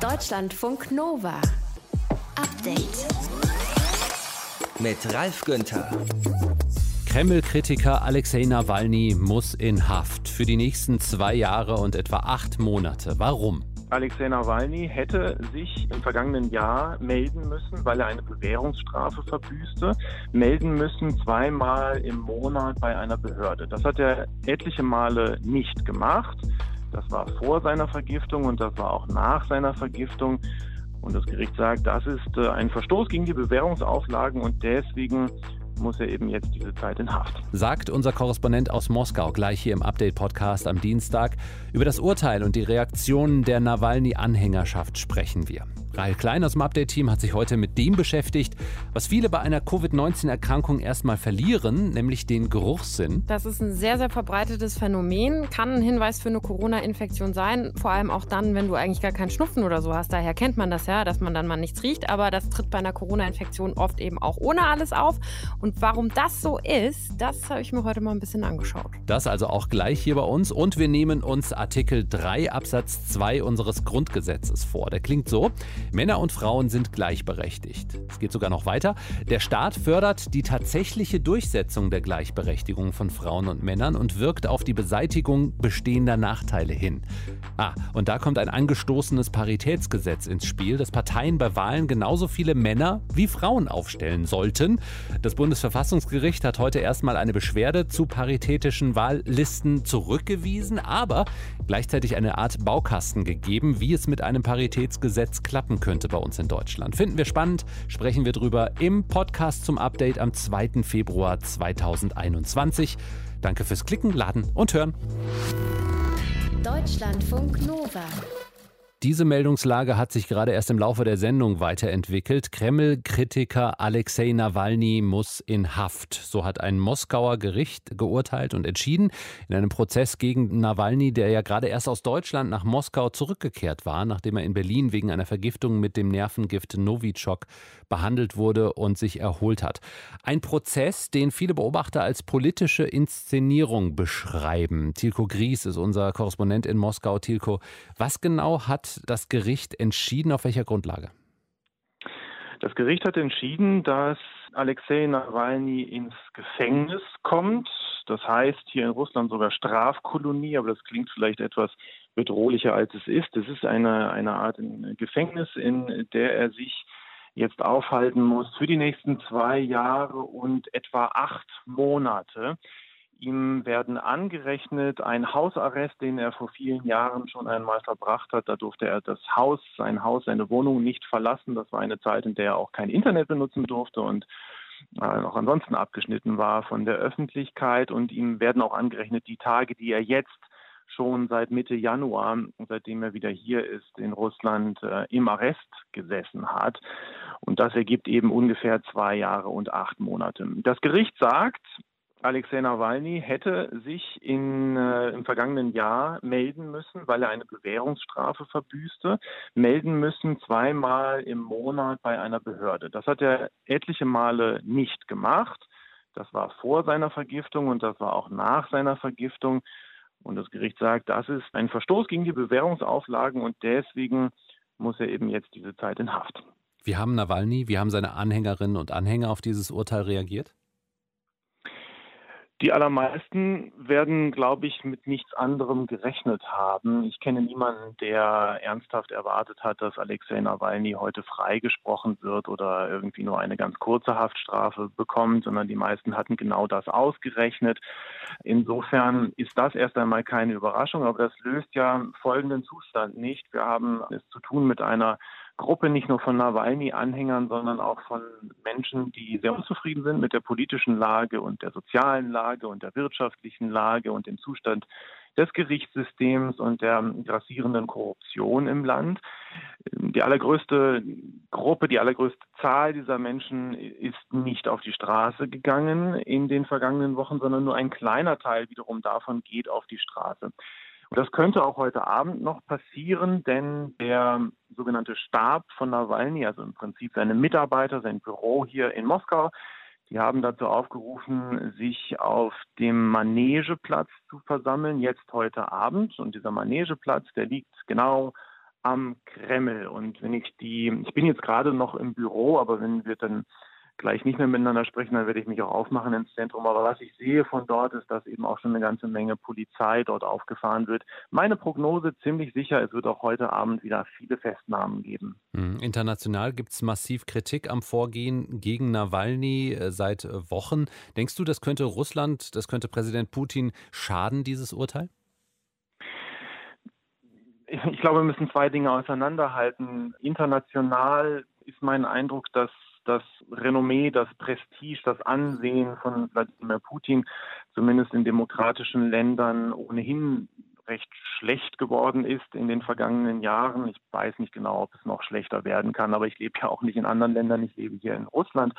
Deutschlandfunk Nova. Update. Mit Ralf Günther. Kreml-Kritiker Alexei Nawalny muss in Haft für die nächsten zwei Jahre und etwa acht Monate. Warum? Alexei Nawalny hätte sich im vergangenen Jahr melden müssen, weil er eine Bewährungsstrafe verbüßte, melden müssen zweimal im Monat bei einer Behörde. Das hat er etliche Male nicht gemacht. Das war vor seiner Vergiftung und das war auch nach seiner Vergiftung. Und das Gericht sagt, das ist äh, ein Verstoß gegen die Bewährungsauflagen und deswegen muss er eben jetzt diese Zeit in Haft. Sagt unser Korrespondent aus Moskau gleich hier im Update-Podcast am Dienstag. Über das Urteil und die Reaktionen der Nawalny-Anhängerschaft sprechen wir. Rahel Klein aus dem Update-Team hat sich heute mit dem beschäftigt, was viele bei einer Covid-19-Erkrankung erstmal verlieren, nämlich den Geruchssinn. Das ist ein sehr, sehr verbreitetes Phänomen, kann ein Hinweis für eine Corona-Infektion sein, vor allem auch dann, wenn du eigentlich gar keinen Schnupfen oder so hast. Daher kennt man das ja, dass man dann mal nichts riecht, aber das tritt bei einer Corona-Infektion oft eben auch ohne alles auf. Und warum das so ist, das habe ich mir heute mal ein bisschen angeschaut. Das also auch gleich hier bei uns und wir nehmen uns Artikel 3 Absatz 2 unseres Grundgesetzes vor. Der klingt so: Männer und Frauen sind gleichberechtigt. Es geht sogar noch weiter. Der Staat fördert die tatsächliche Durchsetzung der Gleichberechtigung von Frauen und Männern und wirkt auf die Beseitigung bestehender Nachteile hin. Ah, und da kommt ein angestoßenes Paritätsgesetz ins Spiel, dass Parteien bei Wahlen genauso viele Männer wie Frauen aufstellen sollten. Das Bundesverfassungsgericht hat heute erstmal eine Beschwerde zu paritätischen Wahllisten zurückgewiesen, aber gleichzeitig eine Art Baukasten gegeben, wie es mit einem Paritätsgesetz klappen könnte bei uns in Deutschland. Finden wir spannend, sprechen wir drüber im Podcast zum Update am 2. Februar 2021. Danke fürs Klicken, Laden und Hören. Deutschlandfunk Nova. Diese Meldungslage hat sich gerade erst im Laufe der Sendung weiterentwickelt. Kreml-Kritiker Alexei Nawalny muss in Haft. So hat ein Moskauer Gericht geurteilt und entschieden. In einem Prozess gegen Nawalny, der ja gerade erst aus Deutschland nach Moskau zurückgekehrt war, nachdem er in Berlin wegen einer Vergiftung mit dem Nervengift Novichok behandelt wurde und sich erholt hat. Ein Prozess, den viele Beobachter als politische Inszenierung beschreiben. Tilko Gries ist unser Korrespondent in Moskau. Tilko, was genau hat das Gericht entschieden? Auf welcher Grundlage? Das Gericht hat entschieden, dass Alexei Nawalny ins Gefängnis kommt. Das heißt hier in Russland sogar Strafkolonie, aber das klingt vielleicht etwas bedrohlicher als es ist. Es ist eine, eine Art Gefängnis, in der er sich jetzt aufhalten muss für die nächsten zwei Jahre und etwa acht Monate. Ihm werden angerechnet ein Hausarrest, den er vor vielen Jahren schon einmal verbracht hat. Da durfte er das Haus, sein Haus, seine Wohnung nicht verlassen. Das war eine Zeit, in der er auch kein Internet benutzen durfte und äh, auch ansonsten abgeschnitten war von der Öffentlichkeit. Und ihm werden auch angerechnet die Tage, die er jetzt schon seit Mitte Januar, seitdem er wieder hier ist, in Russland äh, im Arrest gesessen hat. Und das ergibt eben ungefähr zwei Jahre und acht Monate. Das Gericht sagt, Alexei Nawalny hätte sich in, äh, im vergangenen Jahr melden müssen, weil er eine Bewährungsstrafe verbüßte, melden müssen zweimal im Monat bei einer Behörde. Das hat er etliche Male nicht gemacht. Das war vor seiner Vergiftung und das war auch nach seiner Vergiftung. Und das Gericht sagt, das ist ein Verstoß gegen die Bewährungsauflagen und deswegen muss er eben jetzt diese Zeit in Haft. Wie haben Nawalny, wie haben seine Anhängerinnen und Anhänger auf dieses Urteil reagiert? Die allermeisten werden, glaube ich, mit nichts anderem gerechnet haben. Ich kenne niemanden, der ernsthaft erwartet hat, dass Alexei Nawalny heute freigesprochen wird oder irgendwie nur eine ganz kurze Haftstrafe bekommt, sondern die meisten hatten genau das ausgerechnet. Insofern ist das erst einmal keine Überraschung, aber das löst ja folgenden Zustand nicht. Wir haben es zu tun mit einer Gruppe nicht nur von Nawalny-Anhängern, sondern auch von Menschen, die sehr unzufrieden sind mit der politischen Lage und der sozialen Lage und der wirtschaftlichen Lage und dem Zustand des Gerichtssystems und der grassierenden Korruption im Land. Die allergrößte Gruppe, die allergrößte Zahl dieser Menschen ist nicht auf die Straße gegangen in den vergangenen Wochen, sondern nur ein kleiner Teil wiederum davon geht auf die Straße. Und das könnte auch heute Abend noch passieren, denn der sogenannte Stab von Nawalny, also im Prinzip seine Mitarbeiter, sein Büro hier in Moskau, die haben dazu aufgerufen, sich auf dem Manegeplatz zu versammeln, jetzt heute Abend. Und dieser Manegeplatz, der liegt genau am Kreml. Und wenn ich die, ich bin jetzt gerade noch im Büro, aber wenn wir dann gleich nicht mehr miteinander sprechen, dann werde ich mich auch aufmachen ins Zentrum. Aber was ich sehe von dort ist, dass eben auch schon eine ganze Menge Polizei dort aufgefahren wird. Meine Prognose ziemlich sicher, es wird auch heute Abend wieder viele Festnahmen geben. Mhm. International gibt es massiv Kritik am Vorgehen gegen Nawalny äh, seit äh, Wochen. Denkst du, das könnte Russland, das könnte Präsident Putin schaden, dieses Urteil? Ich glaube, wir müssen zwei Dinge auseinanderhalten. International ist mein Eindruck, dass das Renommee, das Prestige, das Ansehen von Wladimir Putin zumindest in demokratischen Ländern ohnehin recht schlecht geworden ist in den vergangenen Jahren. Ich weiß nicht genau, ob es noch schlechter werden kann, aber ich lebe ja auch nicht in anderen Ländern, ich lebe hier in Russland.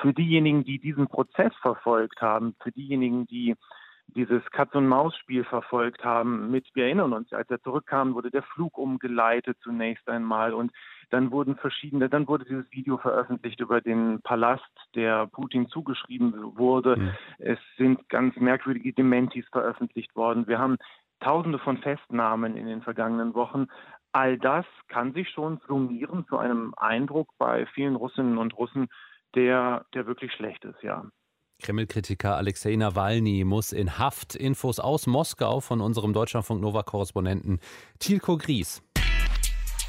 Für diejenigen, die diesen Prozess verfolgt haben, für diejenigen, die dieses Katz-und-Maus-Spiel verfolgt haben. Mit, wir erinnern uns, als er zurückkam, wurde der Flug umgeleitet zunächst einmal und dann wurden verschiedene, dann wurde dieses Video veröffentlicht über den Palast, der Putin zugeschrieben wurde. Mhm. Es sind ganz merkwürdige Dementis veröffentlicht worden. Wir haben Tausende von Festnahmen in den vergangenen Wochen. All das kann sich schon summieren zu einem Eindruck bei vielen Russinnen und Russen, der, der wirklich schlecht ist, ja. Kreml-Kritiker Alexei Nawalny muss in Haft. Infos aus Moskau von unserem Deutschlandfunk Nova-Korrespondenten Tilko Gries.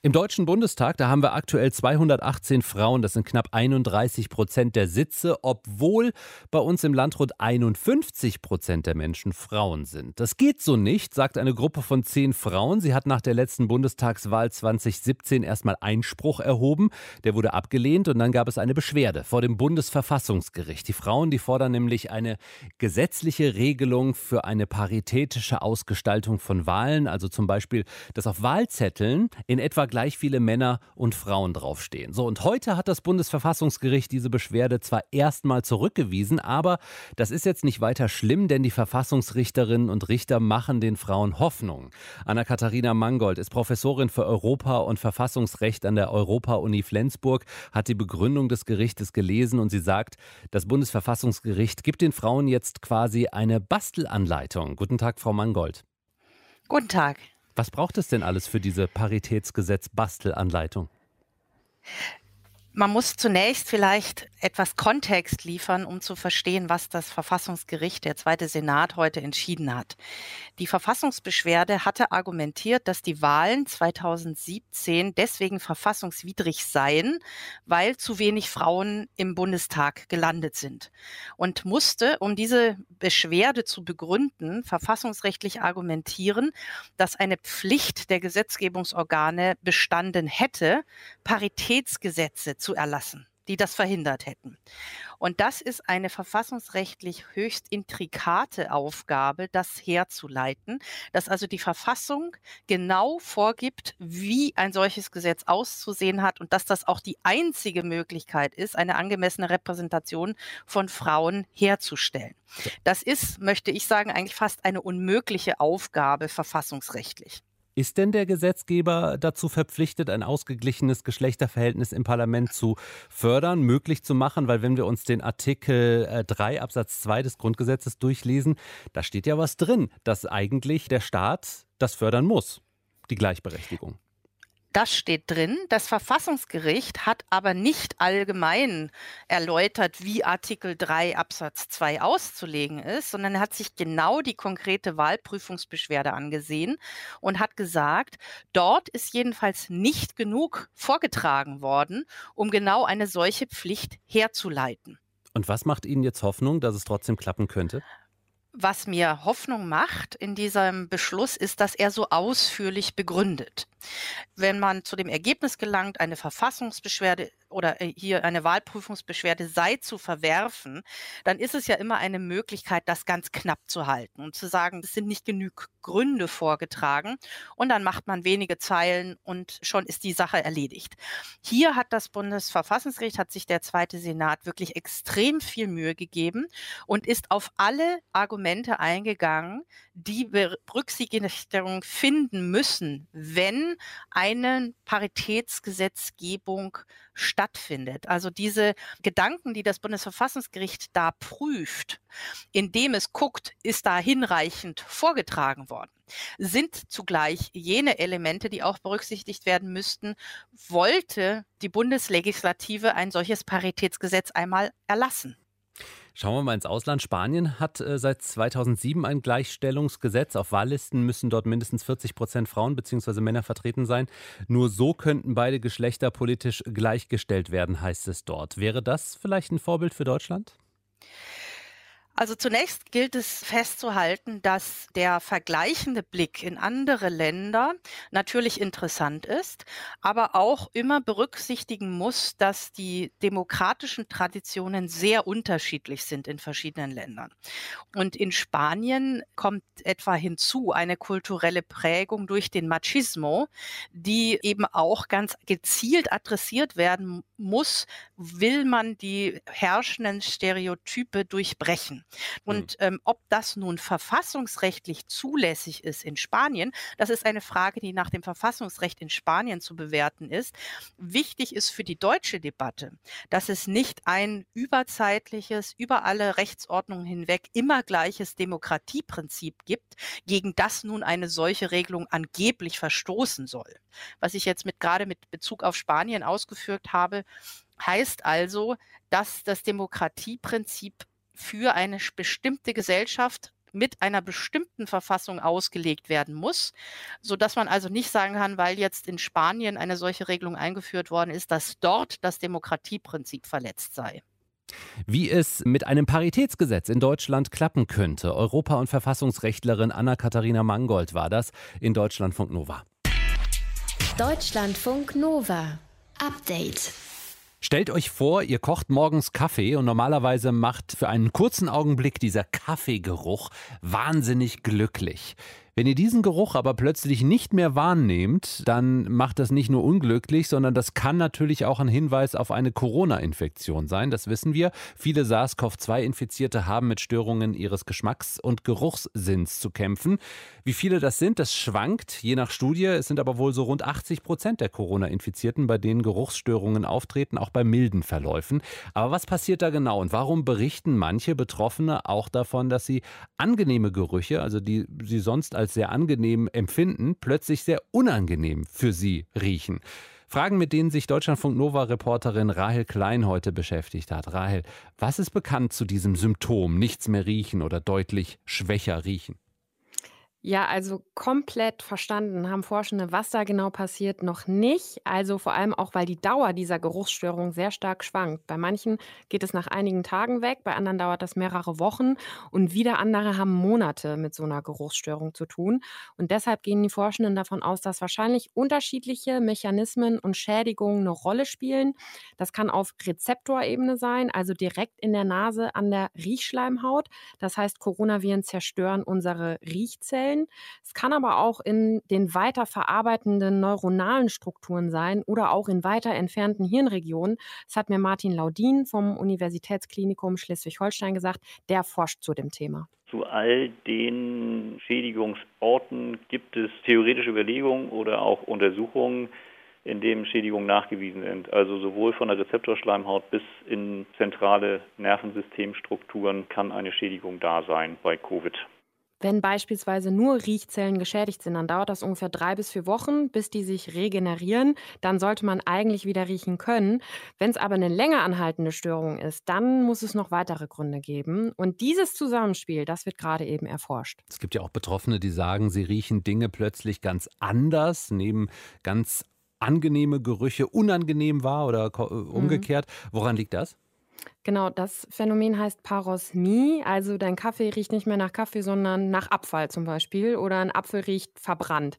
Im Deutschen Bundestag, da haben wir aktuell 218 Frauen, das sind knapp 31 Prozent der Sitze, obwohl bei uns im Land rund 51 Prozent der Menschen Frauen sind. Das geht so nicht, sagt eine Gruppe von zehn Frauen. Sie hat nach der letzten Bundestagswahl 2017 erstmal Einspruch erhoben. Der wurde abgelehnt und dann gab es eine Beschwerde vor dem Bundesverfassungsgericht. Die Frauen, die fordern nämlich eine gesetzliche Regelung für eine paritätische Ausgestaltung von Wahlen, also zum Beispiel, dass auf Wahlzetteln in etwa gleich viele Männer und Frauen draufstehen. So, und heute hat das Bundesverfassungsgericht diese Beschwerde zwar erstmal zurückgewiesen, aber das ist jetzt nicht weiter schlimm, denn die Verfassungsrichterinnen und Richter machen den Frauen Hoffnung. Anna-Katharina Mangold ist Professorin für Europa- und Verfassungsrecht an der Europa-Uni Flensburg, hat die Begründung des Gerichtes gelesen und sie sagt, das Bundesverfassungsgericht gibt den Frauen jetzt quasi eine Bastelanleitung. Guten Tag, Frau Mangold. Guten Tag. Was braucht es denn alles für diese Paritätsgesetz-Bastelanleitung? Man muss zunächst vielleicht etwas Kontext liefern, um zu verstehen, was das Verfassungsgericht, der zweite Senat, heute entschieden hat. Die Verfassungsbeschwerde hatte argumentiert, dass die Wahlen 2017 deswegen verfassungswidrig seien, weil zu wenig Frauen im Bundestag gelandet sind und musste, um diese Beschwerde zu begründen, verfassungsrechtlich argumentieren, dass eine Pflicht der Gesetzgebungsorgane bestanden hätte, Paritätsgesetze zu erlassen die das verhindert hätten. Und das ist eine verfassungsrechtlich höchst intrikate Aufgabe, das herzuleiten, dass also die Verfassung genau vorgibt, wie ein solches Gesetz auszusehen hat und dass das auch die einzige Möglichkeit ist, eine angemessene Repräsentation von Frauen herzustellen. Das ist, möchte ich sagen, eigentlich fast eine unmögliche Aufgabe verfassungsrechtlich. Ist denn der Gesetzgeber dazu verpflichtet, ein ausgeglichenes Geschlechterverhältnis im Parlament zu fördern, möglich zu machen? Weil wenn wir uns den Artikel 3 äh, Absatz 2 des Grundgesetzes durchlesen, da steht ja was drin, dass eigentlich der Staat das fördern muss, die Gleichberechtigung. Das steht drin. Das Verfassungsgericht hat aber nicht allgemein erläutert, wie Artikel 3 Absatz 2 auszulegen ist, sondern er hat sich genau die konkrete Wahlprüfungsbeschwerde angesehen und hat gesagt, dort ist jedenfalls nicht genug vorgetragen worden, um genau eine solche Pflicht herzuleiten. Und was macht Ihnen jetzt Hoffnung, dass es trotzdem klappen könnte? Was mir Hoffnung macht in diesem Beschluss, ist, dass er so ausführlich begründet. Wenn man zu dem Ergebnis gelangt, eine Verfassungsbeschwerde oder äh, hier eine Wahlprüfungsbeschwerde sei zu verwerfen, dann ist es ja immer eine Möglichkeit, das ganz knapp zu halten und zu sagen, es sind nicht genug Gründe vorgetragen und dann macht man wenige Zeilen und schon ist die Sache erledigt. Hier hat das Bundesverfassungsgericht, hat sich der zweite Senat wirklich extrem viel Mühe gegeben und ist auf alle Argumente eingegangen, die Berücksichtigung finden müssen, wenn wenn eine Paritätsgesetzgebung stattfindet. Also diese Gedanken, die das Bundesverfassungsgericht da prüft, indem es guckt, ist da hinreichend vorgetragen worden, sind zugleich jene Elemente, die auch berücksichtigt werden müssten, wollte die Bundeslegislative ein solches Paritätsgesetz einmal erlassen. Schauen wir mal ins Ausland. Spanien hat äh, seit 2007 ein Gleichstellungsgesetz. Auf Wahllisten müssen dort mindestens 40 Prozent Frauen bzw. Männer vertreten sein. Nur so könnten beide Geschlechter politisch gleichgestellt werden, heißt es dort. Wäre das vielleicht ein Vorbild für Deutschland? Also zunächst gilt es festzuhalten, dass der vergleichende Blick in andere Länder natürlich interessant ist, aber auch immer berücksichtigen muss, dass die demokratischen Traditionen sehr unterschiedlich sind in verschiedenen Ländern. Und in Spanien kommt etwa hinzu eine kulturelle Prägung durch den Machismo, die eben auch ganz gezielt adressiert werden muss, will man die herrschenden Stereotype durchbrechen. Und mhm. ähm, ob das nun verfassungsrechtlich zulässig ist in Spanien, das ist eine Frage, die nach dem Verfassungsrecht in Spanien zu bewerten ist. Wichtig ist für die deutsche Debatte, dass es nicht ein überzeitliches, über alle Rechtsordnungen hinweg immer gleiches Demokratieprinzip gibt, gegen das nun eine solche Regelung angeblich verstoßen soll. Was ich jetzt mit gerade mit Bezug auf Spanien ausgeführt habe, heißt also, dass das Demokratieprinzip für eine bestimmte Gesellschaft mit einer bestimmten Verfassung ausgelegt werden muss, so dass man also nicht sagen kann, weil jetzt in Spanien eine solche Regelung eingeführt worden ist, dass dort das Demokratieprinzip verletzt sei. Wie es mit einem Paritätsgesetz in Deutschland klappen könnte. Europa- und Verfassungsrechtlerin Anna-Katharina Mangold war das in Deutschlandfunk Nova. Deutschlandfunk Nova. Update. Stellt euch vor, ihr kocht morgens Kaffee und normalerweise macht für einen kurzen Augenblick dieser Kaffeegeruch wahnsinnig glücklich. Wenn ihr diesen Geruch aber plötzlich nicht mehr wahrnehmt, dann macht das nicht nur unglücklich, sondern das kann natürlich auch ein Hinweis auf eine Corona-Infektion sein. Das wissen wir. Viele SARS-CoV-2-Infizierte haben mit Störungen ihres Geschmacks- und Geruchssinns zu kämpfen. Wie viele das sind, das schwankt je nach Studie. Es sind aber wohl so rund 80 Prozent der Corona-Infizierten, bei denen Geruchsstörungen auftreten, auch bei milden Verläufen. Aber was passiert da genau und warum berichten manche Betroffene auch davon, dass sie angenehme Gerüche, also die sie sonst als als sehr angenehm empfinden, plötzlich sehr unangenehm für sie riechen. Fragen, mit denen sich Deutschlandfunk Nova-Reporterin Rahel Klein heute beschäftigt hat. Rahel, was ist bekannt zu diesem Symptom, nichts mehr riechen oder deutlich schwächer riechen? Ja, also komplett verstanden haben Forschende, was da genau passiert, noch nicht. Also vor allem auch, weil die Dauer dieser Geruchsstörung sehr stark schwankt. Bei manchen geht es nach einigen Tagen weg, bei anderen dauert das mehrere Wochen und wieder andere haben Monate mit so einer Geruchsstörung zu tun. Und deshalb gehen die Forschenden davon aus, dass wahrscheinlich unterschiedliche Mechanismen und Schädigungen eine Rolle spielen. Das kann auf Rezeptorebene sein, also direkt in der Nase an der Riechschleimhaut. Das heißt, Coronaviren zerstören unsere Riechzellen. Zellen. Es kann aber auch in den weiter verarbeitenden neuronalen Strukturen sein oder auch in weiter entfernten Hirnregionen. Das hat mir Martin Laudin vom Universitätsklinikum Schleswig-Holstein gesagt. Der forscht zu dem Thema. Zu all den Schädigungsorten gibt es theoretische Überlegungen oder auch Untersuchungen, in denen Schädigungen nachgewiesen sind. Also sowohl von der Rezeptorschleimhaut bis in zentrale Nervensystemstrukturen kann eine Schädigung da sein bei Covid. Wenn beispielsweise nur Riechzellen geschädigt sind, dann dauert das ungefähr drei bis vier Wochen, bis die sich regenerieren. Dann sollte man eigentlich wieder riechen können. Wenn es aber eine länger anhaltende Störung ist, dann muss es noch weitere Gründe geben. Und dieses Zusammenspiel, das wird gerade eben erforscht. Es gibt ja auch Betroffene, die sagen, sie riechen Dinge plötzlich ganz anders, nehmen ganz angenehme Gerüche unangenehm wahr oder äh, mhm. umgekehrt. Mhm. Woran liegt das? Genau, das Phänomen heißt Parosmie. Also dein Kaffee riecht nicht mehr nach Kaffee, sondern nach Abfall zum Beispiel. Oder ein Apfel riecht verbrannt.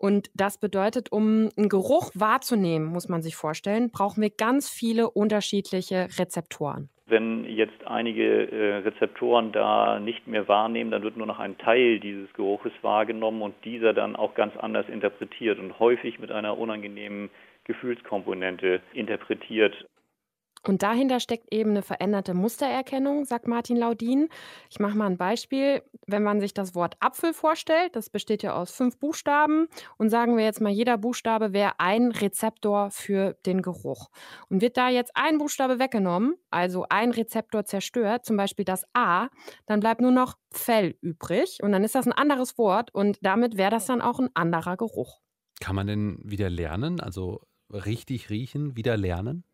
Und das bedeutet, um einen Geruch wahrzunehmen, muss man sich vorstellen, brauchen wir ganz viele unterschiedliche Rezeptoren. Wenn jetzt einige äh, Rezeptoren da nicht mehr wahrnehmen, dann wird nur noch ein Teil dieses Geruches wahrgenommen und dieser dann auch ganz anders interpretiert und häufig mit einer unangenehmen Gefühlskomponente interpretiert. Und dahinter steckt eben eine veränderte Mustererkennung, sagt Martin Laudin. Ich mache mal ein Beispiel. Wenn man sich das Wort Apfel vorstellt, das besteht ja aus fünf Buchstaben und sagen wir jetzt mal, jeder Buchstabe wäre ein Rezeptor für den Geruch. Und wird da jetzt ein Buchstabe weggenommen, also ein Rezeptor zerstört, zum Beispiel das A, dann bleibt nur noch Fell übrig und dann ist das ein anderes Wort und damit wäre das dann auch ein anderer Geruch. Kann man denn wieder lernen, also richtig riechen, wieder lernen?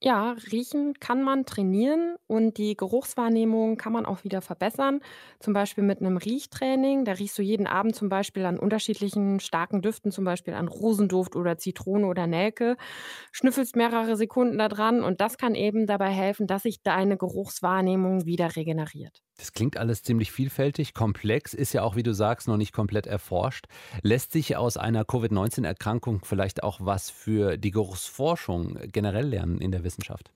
Ja, riechen kann man trainieren und die Geruchswahrnehmung kann man auch wieder verbessern. Zum Beispiel mit einem Riechtraining. Da riechst du jeden Abend zum Beispiel an unterschiedlichen starken Düften, zum Beispiel an Rosenduft oder Zitrone oder Nelke. Schnüffelst mehrere Sekunden da dran und das kann eben dabei helfen, dass sich deine Geruchswahrnehmung wieder regeneriert. Das klingt alles ziemlich vielfältig, komplex, ist ja auch, wie du sagst, noch nicht komplett erforscht. Lässt sich aus einer Covid-19-Erkrankung vielleicht auch was für die Geruchsforschung generell lernen in der Wissenschaft? Wissenschaft.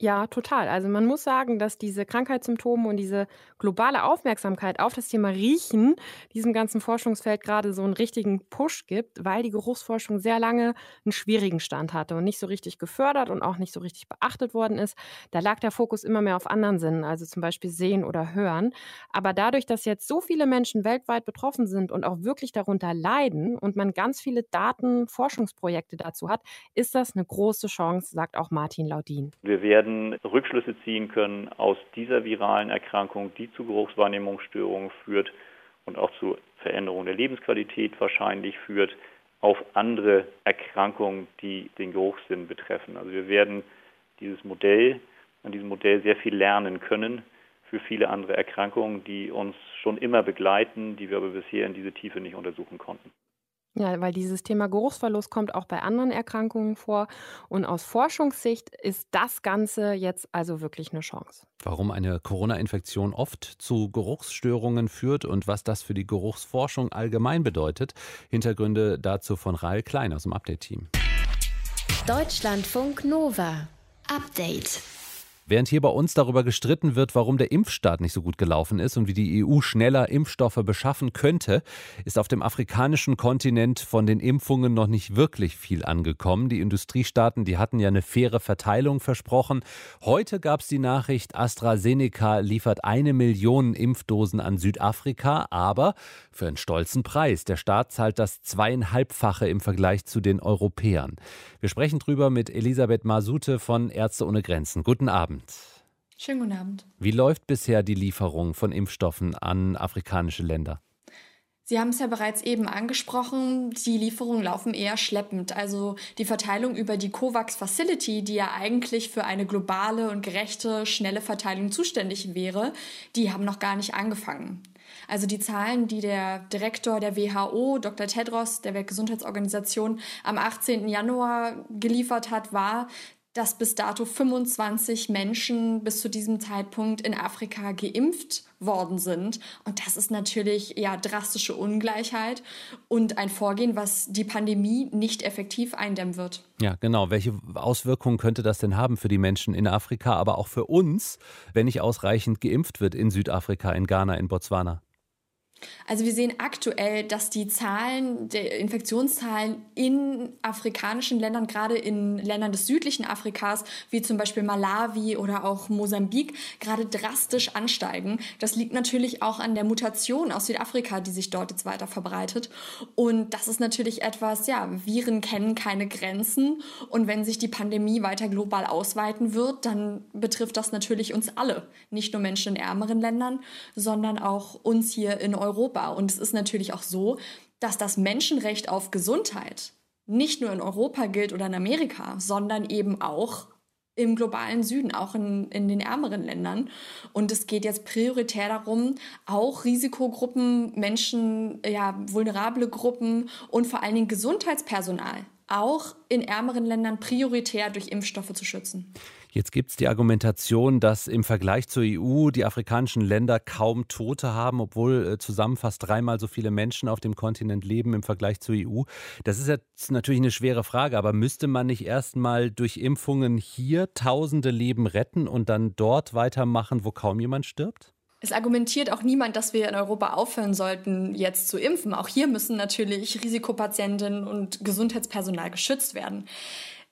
Ja, total. Also man muss sagen, dass diese Krankheitssymptome und diese globale Aufmerksamkeit auf das Thema Riechen diesem ganzen Forschungsfeld gerade so einen richtigen Push gibt, weil die Geruchsforschung sehr lange einen schwierigen Stand hatte und nicht so richtig gefördert und auch nicht so richtig beachtet worden ist. Da lag der Fokus immer mehr auf anderen Sinnen, also zum Beispiel Sehen oder Hören. Aber dadurch, dass jetzt so viele Menschen weltweit betroffen sind und auch wirklich darunter leiden und man ganz viele Daten, Forschungsprojekte dazu hat, ist das eine große Chance, sagt auch Martin Laudin. Wir werden werden Rückschlüsse ziehen können aus dieser viralen Erkrankung, die zu Geruchswahrnehmungsstörungen führt und auch zu Veränderungen der Lebensqualität wahrscheinlich führt, auf andere Erkrankungen, die den Geruchssinn betreffen. Also wir werden dieses Modell, an diesem Modell sehr viel lernen können für viele andere Erkrankungen, die uns schon immer begleiten, die wir aber bisher in diese Tiefe nicht untersuchen konnten. Ja, weil dieses Thema Geruchsverlust kommt auch bei anderen Erkrankungen vor. Und aus Forschungssicht ist das Ganze jetzt also wirklich eine Chance. Warum eine Corona-Infektion oft zu Geruchsstörungen führt und was das für die Geruchsforschung allgemein bedeutet. Hintergründe dazu von Rael Klein aus dem Update-Team. Deutschlandfunk Nova. Update. Während hier bei uns darüber gestritten wird, warum der Impfstart nicht so gut gelaufen ist und wie die EU schneller Impfstoffe beschaffen könnte, ist auf dem afrikanischen Kontinent von den Impfungen noch nicht wirklich viel angekommen. Die Industriestaaten, die hatten ja eine faire Verteilung versprochen. Heute gab es die Nachricht, AstraZeneca liefert eine Million Impfdosen an Südafrika, aber für einen stolzen Preis. Der Staat zahlt das zweieinhalbfache im Vergleich zu den Europäern. Wir sprechen drüber mit Elisabeth Masute von Ärzte ohne Grenzen. Guten Abend. Abend. Schönen guten Abend. Wie läuft bisher die Lieferung von Impfstoffen an afrikanische Länder? Sie haben es ja bereits eben angesprochen, die Lieferungen laufen eher schleppend. Also die Verteilung über die COVAX Facility, die ja eigentlich für eine globale und gerechte, schnelle Verteilung zuständig wäre, die haben noch gar nicht angefangen. Also die Zahlen, die der Direktor der WHO, Dr. Tedros, der Weltgesundheitsorganisation, am 18. Januar geliefert hat, war, dass bis dato 25 Menschen bis zu diesem Zeitpunkt in Afrika geimpft worden sind. Und das ist natürlich ja drastische Ungleichheit und ein Vorgehen, was die Pandemie nicht effektiv eindämmen wird. Ja, genau. Welche Auswirkungen könnte das denn haben für die Menschen in Afrika, aber auch für uns, wenn nicht ausreichend geimpft wird in Südafrika, in Ghana, in Botswana? Also wir sehen aktuell, dass die Zahlen, der Infektionszahlen in afrikanischen Ländern, gerade in Ländern des südlichen Afrikas, wie zum Beispiel Malawi oder auch Mosambik, gerade drastisch ansteigen. Das liegt natürlich auch an der Mutation aus Südafrika, die sich dort jetzt weiter verbreitet. Und das ist natürlich etwas, ja, Viren kennen keine Grenzen. Und wenn sich die Pandemie weiter global ausweiten wird, dann betrifft das natürlich uns alle. Nicht nur Menschen in ärmeren Ländern, sondern auch uns hier in Europa Europa. Und es ist natürlich auch so, dass das Menschenrecht auf Gesundheit nicht nur in Europa gilt oder in Amerika, sondern eben auch im globalen Süden, auch in, in den ärmeren Ländern. Und es geht jetzt prioritär darum, auch Risikogruppen, Menschen, ja, vulnerable Gruppen und vor allen Dingen Gesundheitspersonal auch in ärmeren Ländern prioritär durch Impfstoffe zu schützen. Jetzt gibt es die Argumentation, dass im Vergleich zur EU die afrikanischen Länder kaum Tote haben, obwohl äh, zusammen fast dreimal so viele Menschen auf dem Kontinent leben im Vergleich zur EU. Das ist jetzt natürlich eine schwere Frage, aber müsste man nicht erstmal durch Impfungen hier tausende Leben retten und dann dort weitermachen, wo kaum jemand stirbt? Es argumentiert auch niemand, dass wir in Europa aufhören sollten, jetzt zu impfen. Auch hier müssen natürlich Risikopatientinnen und Gesundheitspersonal geschützt werden.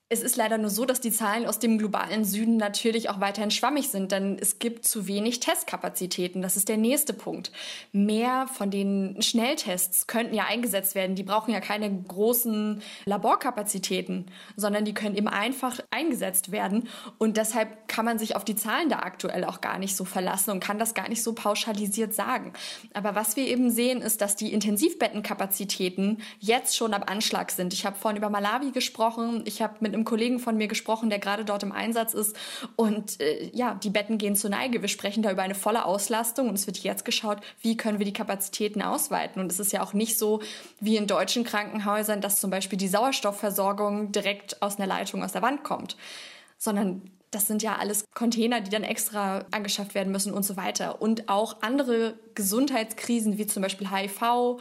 Es ist leider nur so, dass die Zahlen aus dem globalen Süden natürlich auch weiterhin schwammig sind, denn es gibt zu wenig Testkapazitäten. Das ist der nächste Punkt. Mehr von den Schnelltests könnten ja eingesetzt werden. Die brauchen ja keine großen Laborkapazitäten, sondern die können eben einfach eingesetzt werden. Und deshalb kann man sich auf die Zahlen da aktuell auch gar nicht so verlassen und kann das gar nicht so pauschalisiert sagen. Aber was wir eben sehen, ist, dass die Intensivbettenkapazitäten jetzt schon am Anschlag sind. Ich habe vorhin über Malawi gesprochen. Ich habe mit einem Kollegen von mir gesprochen, der gerade dort im Einsatz ist. Und äh, ja, die Betten gehen zur Neige. Wir sprechen da über eine volle Auslastung und es wird jetzt geschaut, wie können wir die Kapazitäten ausweiten. Und es ist ja auch nicht so wie in deutschen Krankenhäusern, dass zum Beispiel die Sauerstoffversorgung direkt aus einer Leitung aus der Wand kommt, sondern das sind ja alles Container, die dann extra angeschafft werden müssen und so weiter. Und auch andere Gesundheitskrisen wie zum Beispiel HIV,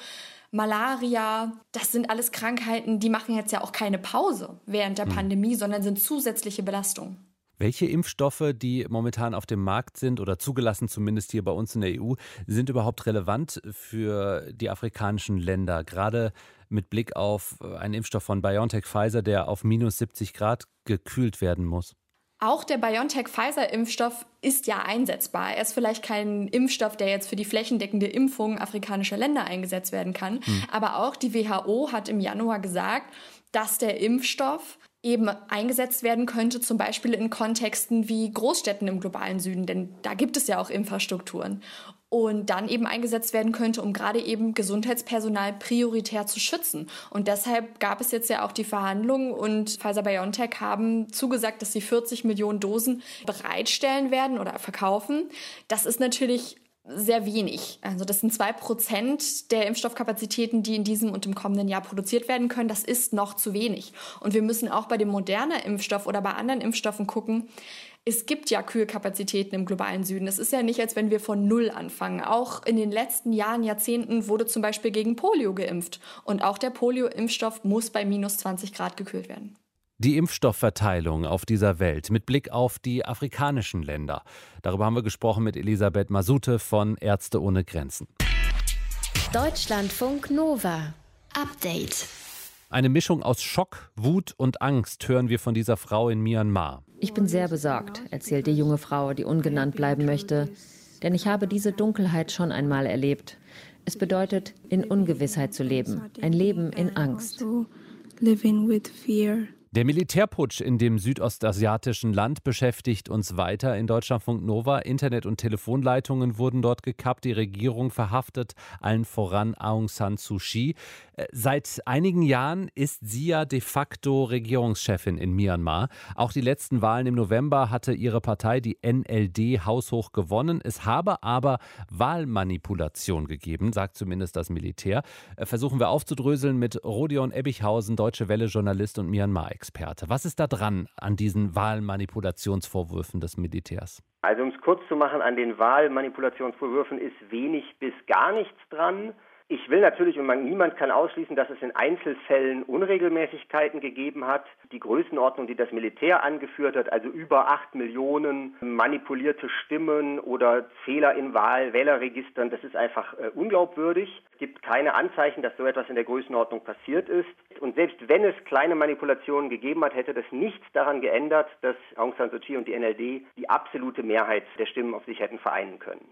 Malaria, das sind alles Krankheiten, die machen jetzt ja auch keine Pause während der hm. Pandemie, sondern sind zusätzliche Belastungen. Welche Impfstoffe, die momentan auf dem Markt sind oder zugelassen, zumindest hier bei uns in der EU, sind überhaupt relevant für die afrikanischen Länder? Gerade mit Blick auf einen Impfstoff von BioNTech Pfizer, der auf minus 70 Grad gekühlt werden muss. Auch der BioNTech-Pfizer-Impfstoff ist ja einsetzbar. Er ist vielleicht kein Impfstoff, der jetzt für die flächendeckende Impfung afrikanischer Länder eingesetzt werden kann. Hm. Aber auch die WHO hat im Januar gesagt, dass der Impfstoff eben eingesetzt werden könnte, zum Beispiel in Kontexten wie Großstädten im globalen Süden, denn da gibt es ja auch Infrastrukturen. Und dann eben eingesetzt werden könnte, um gerade eben Gesundheitspersonal prioritär zu schützen. Und deshalb gab es jetzt ja auch die Verhandlungen und Pfizer BioNTech haben zugesagt, dass sie 40 Millionen Dosen bereitstellen werden oder verkaufen. Das ist natürlich sehr wenig. Also das sind zwei Prozent der Impfstoffkapazitäten, die in diesem und im kommenden Jahr produziert werden können. Das ist noch zu wenig. Und wir müssen auch bei dem modernen Impfstoff oder bei anderen Impfstoffen gucken. Es gibt ja Kühlkapazitäten im globalen Süden. Es ist ja nicht, als wenn wir von Null anfangen. Auch in den letzten Jahren, Jahrzehnten wurde zum Beispiel gegen Polio geimpft. Und auch der Polio-Impfstoff muss bei minus 20 Grad gekühlt werden. Die Impfstoffverteilung auf dieser Welt mit Blick auf die afrikanischen Länder. Darüber haben wir gesprochen mit Elisabeth Masute von Ärzte ohne Grenzen. Deutschlandfunk Nova. Update. Eine Mischung aus Schock, Wut und Angst hören wir von dieser Frau in Myanmar. Ich bin sehr besorgt, erzählt die junge Frau, die ungenannt bleiben möchte. Denn ich habe diese Dunkelheit schon einmal erlebt. Es bedeutet, in Ungewissheit zu leben, ein Leben in Angst. Living with fear. Der Militärputsch in dem südostasiatischen Land beschäftigt uns weiter. In Deutschlandfunk Nova Internet- und Telefonleitungen wurden dort gekappt, die Regierung verhaftet, allen voran Aung San Suu Kyi. Äh, seit einigen Jahren ist sie ja de facto Regierungschefin in Myanmar. Auch die letzten Wahlen im November hatte ihre Partei, die NLD, haushoch gewonnen. Es habe aber Wahlmanipulation gegeben, sagt zumindest das Militär. Äh, versuchen wir aufzudröseln mit Rodion Ebbichhausen, Deutsche Welle-Journalist und Myanmar-Experte. Experte. Was ist da dran an diesen Wahlmanipulationsvorwürfen des Militärs? Also um es kurz zu machen, an den Wahlmanipulationsvorwürfen ist wenig bis gar nichts dran. Ich will natürlich, und man, niemand kann ausschließen, dass es in Einzelfällen Unregelmäßigkeiten gegeben hat. Die Größenordnung, die das Militär angeführt hat, also über acht Millionen manipulierte Stimmen oder Fehler in Wahl, Wählerregistern, das ist einfach äh, unglaubwürdig. Es gibt keine Anzeichen, dass so etwas in der Größenordnung passiert ist. Und selbst wenn es kleine Manipulationen gegeben hat, hätte das nichts daran geändert, dass Aung San Suu Kyi und die NLD die absolute Mehrheit der Stimmen auf sich hätten vereinen können.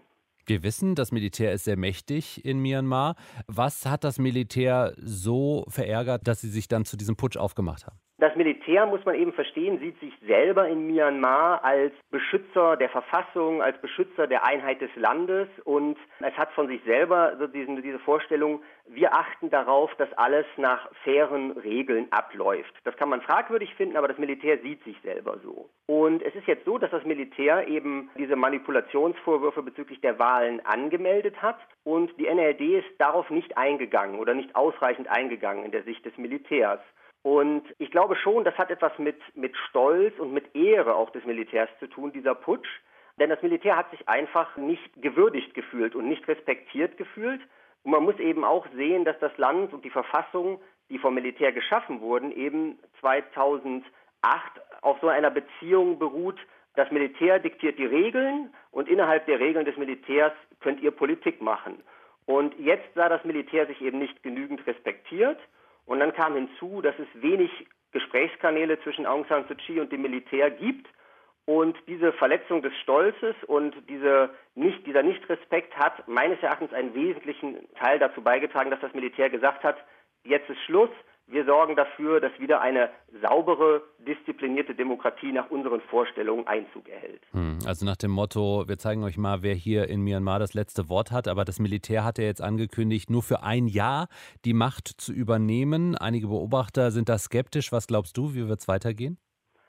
Wir wissen, das Militär ist sehr mächtig in Myanmar. Was hat das Militär so verärgert, dass sie sich dann zu diesem Putsch aufgemacht haben? Das Militär, muss man eben verstehen, sieht sich selber in Myanmar als Beschützer der Verfassung, als Beschützer der Einheit des Landes und es hat von sich selber so diesen, diese Vorstellung, wir achten darauf, dass alles nach fairen Regeln abläuft. Das kann man fragwürdig finden, aber das Militär sieht sich selber so. Und es ist jetzt so, dass das Militär eben diese Manipulationsvorwürfe bezüglich der Wahlen angemeldet hat und die NLD ist darauf nicht eingegangen oder nicht ausreichend eingegangen in der Sicht des Militärs. Und ich glaube schon, das hat etwas mit, mit Stolz und mit Ehre auch des Militärs zu tun, dieser Putsch. Denn das Militär hat sich einfach nicht gewürdigt gefühlt und nicht respektiert gefühlt. Und man muss eben auch sehen, dass das Land und die Verfassung, die vom Militär geschaffen wurden, eben 2008 auf so einer Beziehung beruht. Das Militär diktiert die Regeln und innerhalb der Regeln des Militärs könnt ihr Politik machen. Und jetzt sah das Militär sich eben nicht genügend respektiert und dann kam hinzu, dass es wenig Gesprächskanäle zwischen Aung San Suu Kyi und dem Militär gibt. Und diese Verletzung des Stolzes und diese nicht, dieser Nichtrespekt hat meines Erachtens einen wesentlichen Teil dazu beigetragen, dass das Militär gesagt hat, jetzt ist Schluss, wir sorgen dafür, dass wieder eine saubere, disziplinierte Demokratie nach unseren Vorstellungen Einzug erhält. Hm, also nach dem Motto, wir zeigen euch mal, wer hier in Myanmar das letzte Wort hat. Aber das Militär hat ja jetzt angekündigt, nur für ein Jahr die Macht zu übernehmen. Einige Beobachter sind da skeptisch. Was glaubst du, wie wird es weitergehen?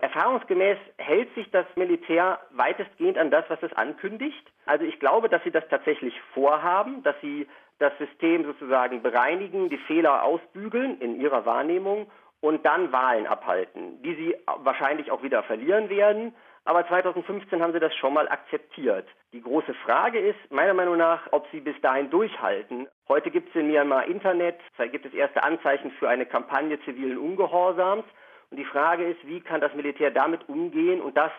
Erfahrungsgemäß hält sich das Militär weitestgehend an das, was es ankündigt. Also ich glaube, dass sie das tatsächlich vorhaben, dass sie das System sozusagen bereinigen, die Fehler ausbügeln in ihrer Wahrnehmung und dann Wahlen abhalten, die sie wahrscheinlich auch wieder verlieren werden. Aber 2015 haben sie das schon mal akzeptiert. Die große Frage ist meiner Meinung nach, ob sie bis dahin durchhalten. Heute gibt es in Myanmar Internet, da gibt es erste Anzeichen für eine Kampagne zivilen Ungehorsams. Und die Frage ist, wie kann das Militär damit umgehen und das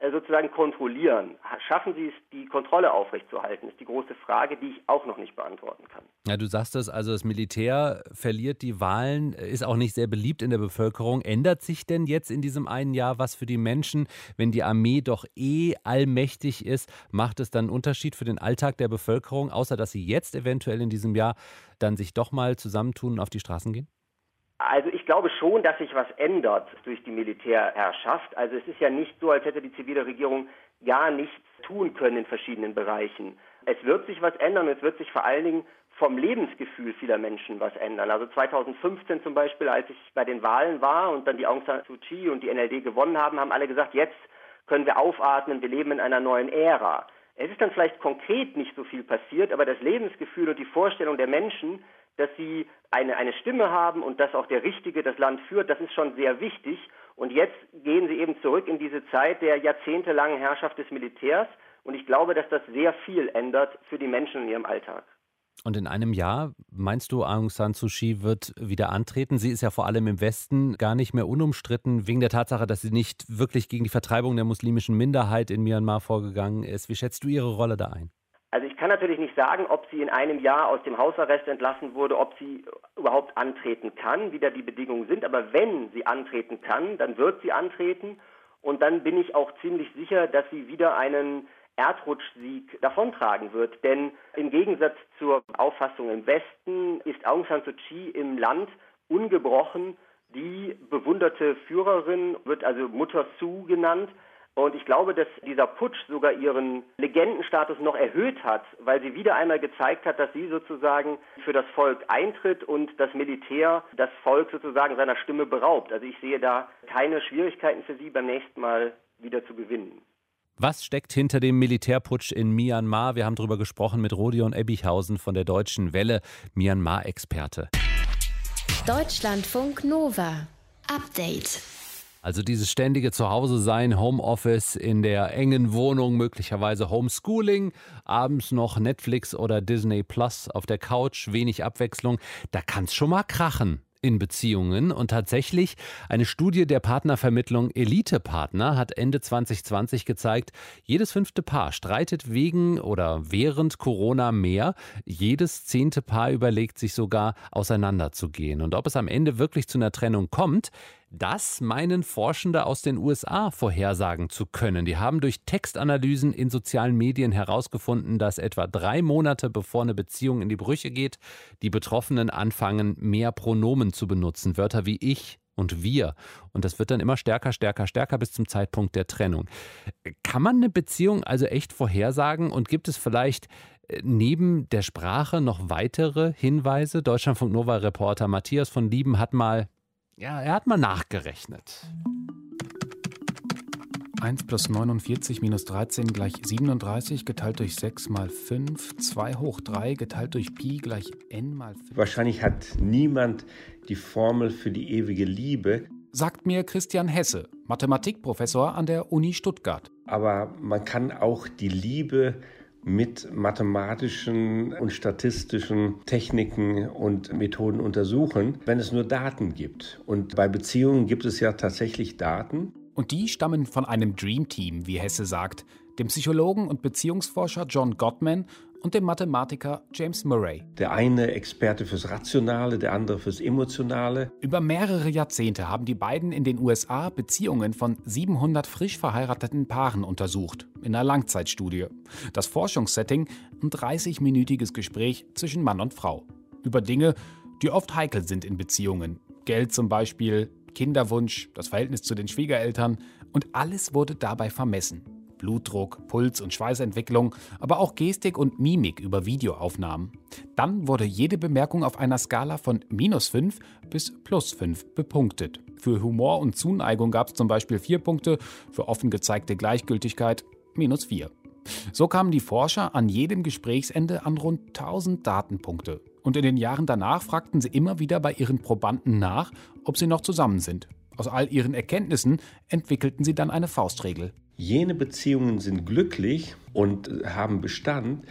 äh, sozusagen kontrollieren. Schaffen Sie es, die Kontrolle aufrechtzuerhalten, ist die große Frage, die ich auch noch nicht beantworten kann. Ja, du sagst es, also das Militär verliert die Wahlen, ist auch nicht sehr beliebt in der Bevölkerung. Ändert sich denn jetzt in diesem einen Jahr was für die Menschen, wenn die Armee doch eh allmächtig ist? Macht es dann einen Unterschied für den Alltag der Bevölkerung, außer dass sie jetzt eventuell in diesem Jahr dann sich doch mal zusammentun und auf die Straßen gehen? Also ich glaube schon, dass sich was ändert durch die Militärherrschaft. Also es ist ja nicht so, als hätte die zivile Regierung gar nichts tun können in verschiedenen Bereichen. Es wird sich was ändern und es wird sich vor allen Dingen vom Lebensgefühl vieler Menschen was ändern. Also 2015 zum Beispiel, als ich bei den Wahlen war und dann die Aung San Suu Kyi und die NLD gewonnen haben, haben alle gesagt, jetzt können wir aufatmen, wir leben in einer neuen Ära. Es ist dann vielleicht konkret nicht so viel passiert, aber das Lebensgefühl und die Vorstellung der Menschen, dass sie eine, eine Stimme haben und dass auch der Richtige das Land führt, das ist schon sehr wichtig. Und jetzt gehen sie eben zurück in diese Zeit der jahrzehntelangen Herrschaft des Militärs. Und ich glaube, dass das sehr viel ändert für die Menschen in ihrem Alltag. Und in einem Jahr, meinst du, Aung San Suu Kyi wird wieder antreten? Sie ist ja vor allem im Westen gar nicht mehr unumstritten, wegen der Tatsache, dass sie nicht wirklich gegen die Vertreibung der muslimischen Minderheit in Myanmar vorgegangen ist. Wie schätzt du ihre Rolle da ein? Ich kann natürlich nicht sagen, ob sie in einem Jahr aus dem Hausarrest entlassen wurde, ob sie überhaupt antreten kann, wie da die Bedingungen sind. Aber wenn sie antreten kann, dann wird sie antreten. Und dann bin ich auch ziemlich sicher, dass sie wieder einen Erdrutschsieg davontragen wird. Denn im Gegensatz zur Auffassung im Westen ist Aung San Suu Kyi im Land ungebrochen die bewunderte Führerin, wird also Mutter Su genannt. Und ich glaube, dass dieser Putsch sogar ihren Legendenstatus noch erhöht hat, weil sie wieder einmal gezeigt hat, dass sie sozusagen für das Volk eintritt und das Militär das Volk sozusagen seiner Stimme beraubt. Also ich sehe da keine Schwierigkeiten für sie beim nächsten Mal wieder zu gewinnen. Was steckt hinter dem Militärputsch in Myanmar? Wir haben darüber gesprochen mit Rodion Ebbichhausen von der Deutschen Welle, Myanmar-Experte. Deutschlandfunk Nova. Update. Also dieses ständige Zuhause sein, Homeoffice in der engen Wohnung, möglicherweise Homeschooling, abends noch Netflix oder Disney Plus auf der Couch, wenig Abwechslung, da kann es schon mal krachen in Beziehungen. Und tatsächlich, eine Studie der Partnervermittlung Elite Partner hat Ende 2020 gezeigt, jedes fünfte Paar streitet wegen oder während Corona mehr. Jedes zehnte Paar überlegt sich sogar, auseinanderzugehen. Und ob es am Ende wirklich zu einer Trennung kommt, das meinen Forschende aus den USA vorhersagen zu können. Die haben durch Textanalysen in sozialen Medien herausgefunden, dass etwa drei Monate bevor eine Beziehung in die Brüche geht, die Betroffenen anfangen, mehr Pronomen zu benutzen. Wörter wie ich, und wir. Und das wird dann immer stärker, stärker, stärker bis zum Zeitpunkt der Trennung. Kann man eine Beziehung also echt vorhersagen und gibt es vielleicht äh, neben der Sprache noch weitere Hinweise? Deutschlandfunk Nova Reporter Matthias von Lieben hat mal ja, er hat mal nachgerechnet. 1 plus 49 minus 13 gleich 37 geteilt durch 6 mal 5, 2 hoch 3 geteilt durch Pi gleich n mal 5. Wahrscheinlich hat niemand die Formel für die ewige Liebe. Sagt mir Christian Hesse, Mathematikprofessor an der Uni Stuttgart. Aber man kann auch die Liebe mit mathematischen und statistischen Techniken und Methoden untersuchen, wenn es nur Daten gibt. Und bei Beziehungen gibt es ja tatsächlich Daten. Und die stammen von einem Dream Team, wie Hesse sagt, dem Psychologen und Beziehungsforscher John Gottman und dem Mathematiker James Murray. Der eine Experte fürs Rationale, der andere fürs Emotionale. Über mehrere Jahrzehnte haben die beiden in den USA Beziehungen von 700 frisch verheirateten Paaren untersucht, in einer Langzeitstudie. Das Forschungssetting ein 30-minütiges Gespräch zwischen Mann und Frau. Über Dinge, die oft heikel sind in Beziehungen. Geld zum Beispiel, Kinderwunsch, das Verhältnis zu den Schwiegereltern und alles wurde dabei vermessen. Blutdruck, Puls und Schweißentwicklung, aber auch Gestik und Mimik über Videoaufnahmen. Dann wurde jede Bemerkung auf einer Skala von minus 5 bis plus 5 bepunktet. Für Humor und Zuneigung gab es zum Beispiel 4 Punkte, für offen gezeigte Gleichgültigkeit minus 4. So kamen die Forscher an jedem Gesprächsende an rund 1000 Datenpunkte. Und in den Jahren danach fragten sie immer wieder bei ihren Probanden nach, ob sie noch zusammen sind. Aus all ihren Erkenntnissen entwickelten sie dann eine Faustregel. Jene Beziehungen sind glücklich und haben Bestand,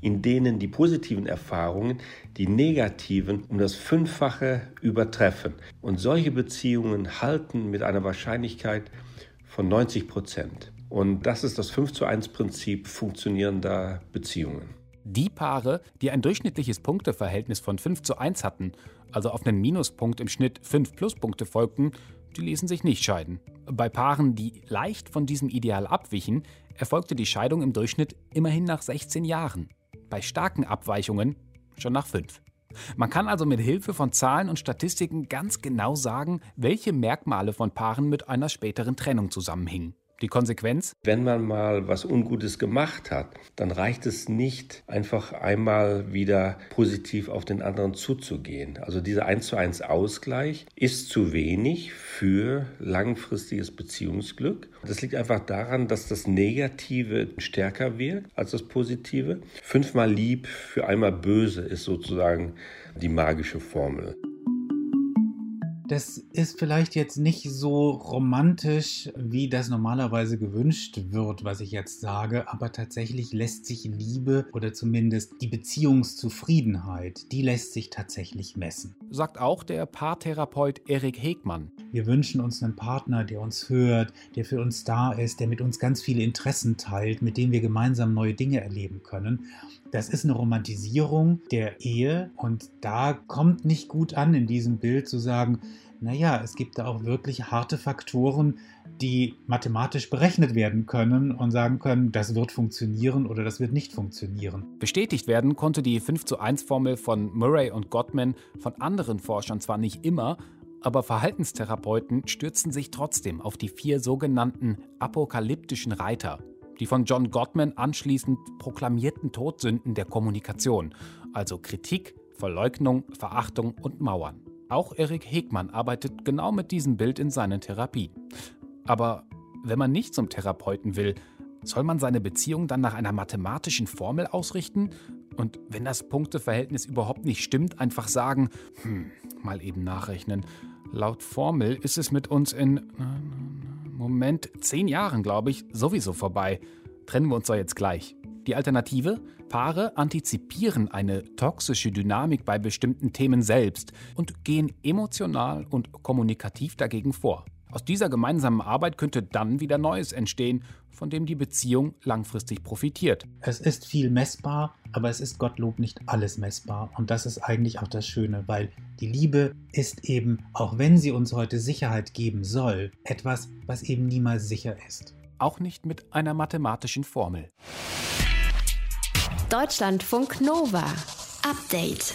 in denen die positiven Erfahrungen die negativen um das Fünffache übertreffen. Und solche Beziehungen halten mit einer Wahrscheinlichkeit von 90 Prozent. Und das ist das 5 zu 1 Prinzip funktionierender Beziehungen. Die Paare, die ein durchschnittliches Punkteverhältnis von 5 zu 1 hatten, also auf einen Minuspunkt im Schnitt 5 Pluspunkte folgten, die ließen sich nicht scheiden. Bei Paaren, die leicht von diesem Ideal abwichen, erfolgte die Scheidung im Durchschnitt immerhin nach 16 Jahren. Bei starken Abweichungen schon nach 5. Man kann also mit Hilfe von Zahlen und Statistiken ganz genau sagen, welche Merkmale von Paaren mit einer späteren Trennung zusammenhingen. Die Konsequenz? Wenn man mal was Ungutes gemacht hat, dann reicht es nicht, einfach einmal wieder positiv auf den anderen zuzugehen. Also dieser 1 zu 1 Ausgleich ist zu wenig für langfristiges Beziehungsglück. Das liegt einfach daran, dass das Negative stärker wirkt als das Positive. Fünfmal lieb für einmal böse ist sozusagen die magische Formel. Das ist vielleicht jetzt nicht so romantisch, wie das normalerweise gewünscht wird, was ich jetzt sage, aber tatsächlich lässt sich Liebe oder zumindest die Beziehungszufriedenheit, die lässt sich tatsächlich messen. Sagt auch der Paartherapeut Erik Hegmann. Wir wünschen uns einen Partner, der uns hört, der für uns da ist, der mit uns ganz viele Interessen teilt, mit dem wir gemeinsam neue Dinge erleben können. Das ist eine Romantisierung der Ehe und da kommt nicht gut an in diesem Bild zu sagen, naja, es gibt da auch wirklich harte Faktoren, die mathematisch berechnet werden können und sagen können, das wird funktionieren oder das wird nicht funktionieren. Bestätigt werden konnte die 5 zu 1 Formel von Murray und Gottman von anderen Forschern zwar nicht immer, aber Verhaltenstherapeuten stürzen sich trotzdem auf die vier sogenannten apokalyptischen Reiter, die von John Gottman anschließend proklamierten Todsünden der Kommunikation, also Kritik, Verleugnung, Verachtung und Mauern. Auch Erik Hegmann arbeitet genau mit diesem Bild in seinen Therapien. Aber wenn man nicht zum Therapeuten will, soll man seine Beziehung dann nach einer mathematischen Formel ausrichten? Und wenn das Punkteverhältnis überhaupt nicht stimmt, einfach sagen, hm, mal eben nachrechnen. Laut Formel ist es mit uns in, Moment, zehn Jahren, glaube ich, sowieso vorbei. Trennen wir uns doch jetzt gleich. Die Alternative? Paare antizipieren eine toxische Dynamik bei bestimmten Themen selbst und gehen emotional und kommunikativ dagegen vor. Aus dieser gemeinsamen Arbeit könnte dann wieder Neues entstehen, von dem die Beziehung langfristig profitiert. Es ist viel messbar, aber es ist Gottlob nicht alles messbar. Und das ist eigentlich auch das Schöne, weil die Liebe ist eben, auch wenn sie uns heute Sicherheit geben soll, etwas, was eben niemals sicher ist. Auch nicht mit einer mathematischen Formel. Deutschlandfunk Nova. Update.